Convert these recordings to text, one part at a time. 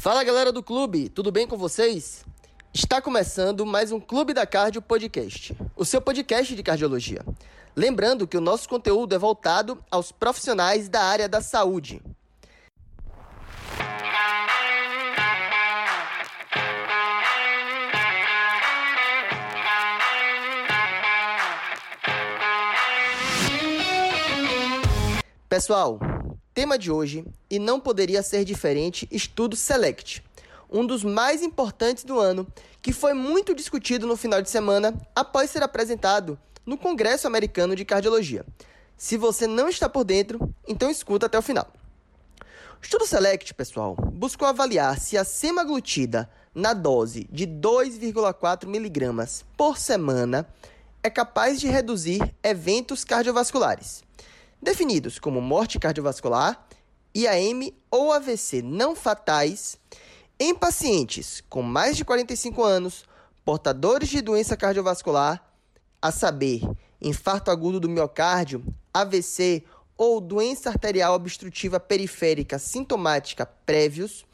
Fala galera do clube, tudo bem com vocês? Está começando mais um Clube da Cardio Podcast, o seu podcast de cardiologia. Lembrando que o nosso conteúdo é voltado aos profissionais da área da saúde. Pessoal, tema de hoje, e não poderia ser diferente, estudo Select, um dos mais importantes do ano, que foi muito discutido no final de semana após ser apresentado no Congresso Americano de Cardiologia. Se você não está por dentro, então escuta até o final. O estudo Select, pessoal, buscou avaliar se a semaglutida na dose de 2,4 miligramas por semana é capaz de reduzir eventos cardiovasculares definidos como morte cardiovascular, IAM ou AVC não fatais, em pacientes com mais de 45 anos, portadores de doença cardiovascular, a saber, infarto agudo do miocárdio, AVC ou doença arterial obstrutiva periférica sintomática prévios,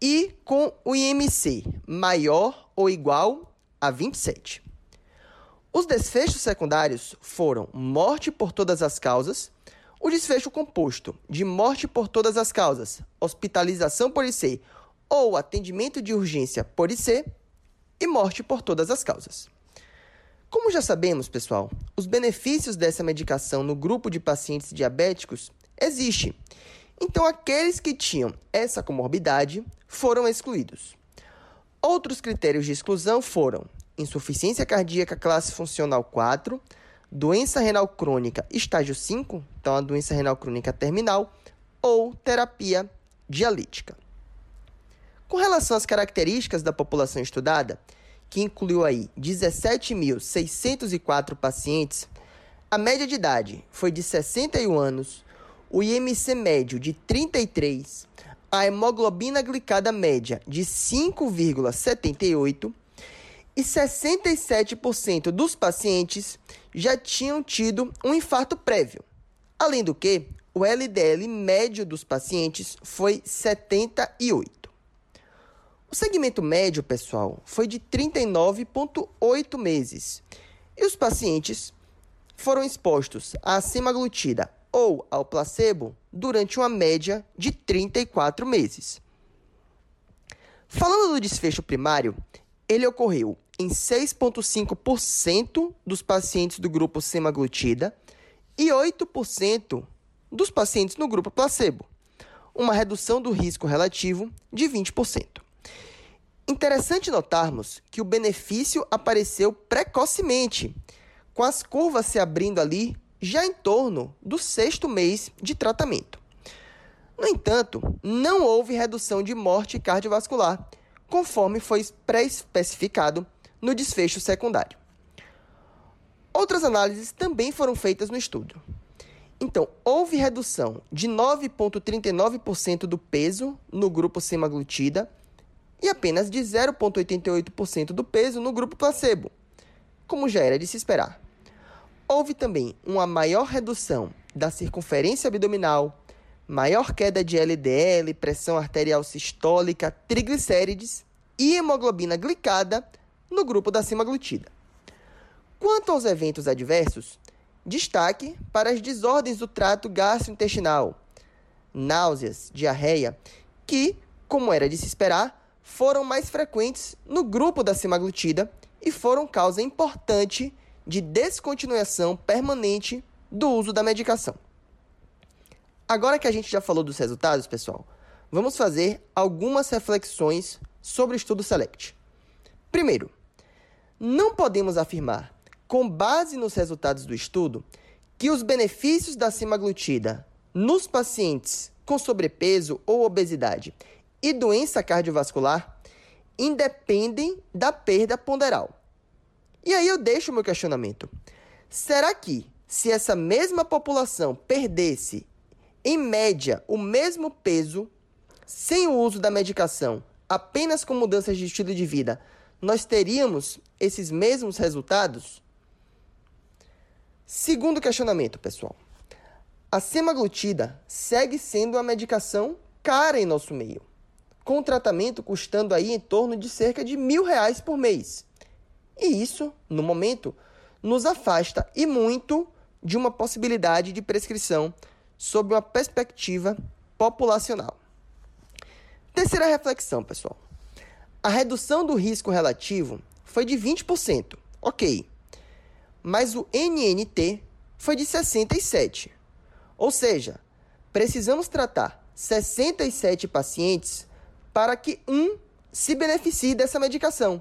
e com o IMC maior ou igual a 27. Os desfechos secundários foram morte por todas as causas, o desfecho composto de morte por todas as causas, hospitalização por IC ou atendimento de urgência por IC e morte por todas as causas. Como já sabemos, pessoal, os benefícios dessa medicação no grupo de pacientes diabéticos existem. Então, aqueles que tinham essa comorbidade foram excluídos. Outros critérios de exclusão foram insuficiência cardíaca classe funcional 4, doença renal crônica estágio 5, então a doença renal crônica terminal, ou terapia dialítica. Com relação às características da população estudada, que incluiu aí 17.604 pacientes, a média de idade foi de 61 anos, o IMC médio de 33, a hemoglobina glicada média de 5,78 e 67% dos pacientes já tinham tido um infarto prévio. Além do que, o LDL médio dos pacientes foi 78. O segmento médio, pessoal, foi de 39,8 meses. E os pacientes foram expostos à semaglutida ou ao placebo durante uma média de 34 meses. Falando do desfecho primário, ele ocorreu em 6,5% dos pacientes do grupo semaglutida e 8% dos pacientes no grupo placebo, uma redução do risco relativo de 20%. Interessante notarmos que o benefício apareceu precocemente, com as curvas se abrindo ali já em torno do sexto mês de tratamento. No entanto, não houve redução de morte cardiovascular, conforme foi pré-especificado no desfecho secundário. Outras análises também foram feitas no estudo. Então, houve redução de 9,39% do peso no grupo semaglutida e apenas de 0,88% do peso no grupo placebo, como já era de se esperar. Houve também uma maior redução da circunferência abdominal, maior queda de LDL, pressão arterial sistólica, triglicérides e hemoglobina glicada no grupo da semaglutida. Quanto aos eventos adversos, destaque para as desordens do trato gastrointestinal, náuseas, diarreia, que, como era de se esperar, foram mais frequentes no grupo da semaglutida e foram causa importante de descontinuação permanente do uso da medicação. Agora que a gente já falou dos resultados, pessoal, vamos fazer algumas reflexões sobre o estudo SELECT. Primeiro, não podemos afirmar, com base nos resultados do estudo, que os benefícios da semaglutida nos pacientes com sobrepeso ou obesidade e doença cardiovascular independem da perda ponderal. E aí eu deixo meu questionamento. Será que, se essa mesma população perdesse, em média, o mesmo peso, sem o uso da medicação, apenas com mudanças de estilo de vida, nós teríamos esses mesmos resultados? Segundo questionamento, pessoal. A semaglutida segue sendo uma medicação cara em nosso meio. com tratamento custando aí em torno de cerca de mil reais por mês. E isso, no momento, nos afasta e muito de uma possibilidade de prescrição sob uma perspectiva populacional. Terceira reflexão, pessoal. A redução do risco relativo foi de 20%, ok. Mas o NNT foi de 67%. Ou seja, precisamos tratar 67 pacientes para que um se beneficie dessa medicação,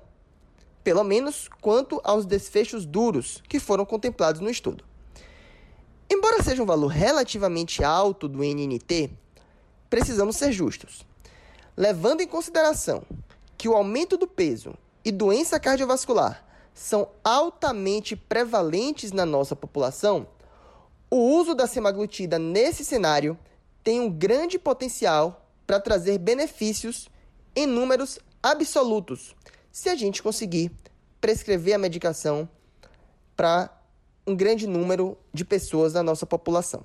pelo menos quanto aos desfechos duros que foram contemplados no estudo. Embora seja um valor relativamente alto do NNT, precisamos ser justos. Levando em consideração que o aumento do peso e doença cardiovascular são altamente prevalentes na nossa população, o uso da semaglutida nesse cenário tem um grande potencial para trazer benefícios em números absolutos, se a gente conseguir prescrever a medicação para um grande número de pessoas da nossa população.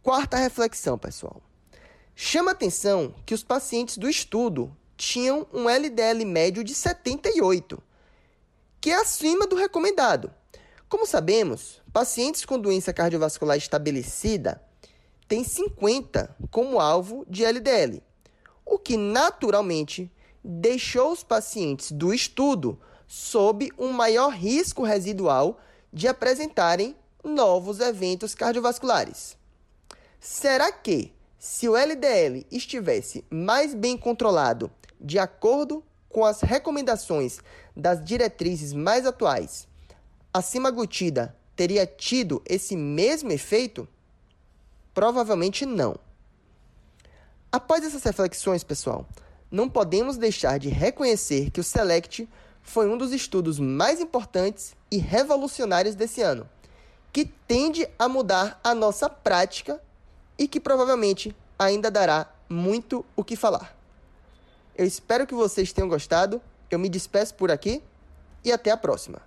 Quarta reflexão, pessoal. Chama atenção que os pacientes do estudo tinham um LDL médio de 78, que é acima do recomendado. Como sabemos, pacientes com doença cardiovascular estabelecida têm 50 como alvo de LDL, o que naturalmente deixou os pacientes do estudo sob um maior risco residual de apresentarem novos eventos cardiovasculares. Será que, se o LDL estivesse mais bem controlado de acordo com as recomendações das diretrizes mais atuais, a semaglutida teria tido esse mesmo efeito? Provavelmente não. Após essas reflexões, pessoal, não podemos deixar de reconhecer que o SELECT foi um dos estudos mais importantes e revolucionários desse ano, que tende a mudar a nossa prática e que provavelmente ainda dará muito o que falar. Eu espero que vocês tenham gostado. Eu me despeço por aqui e até a próxima.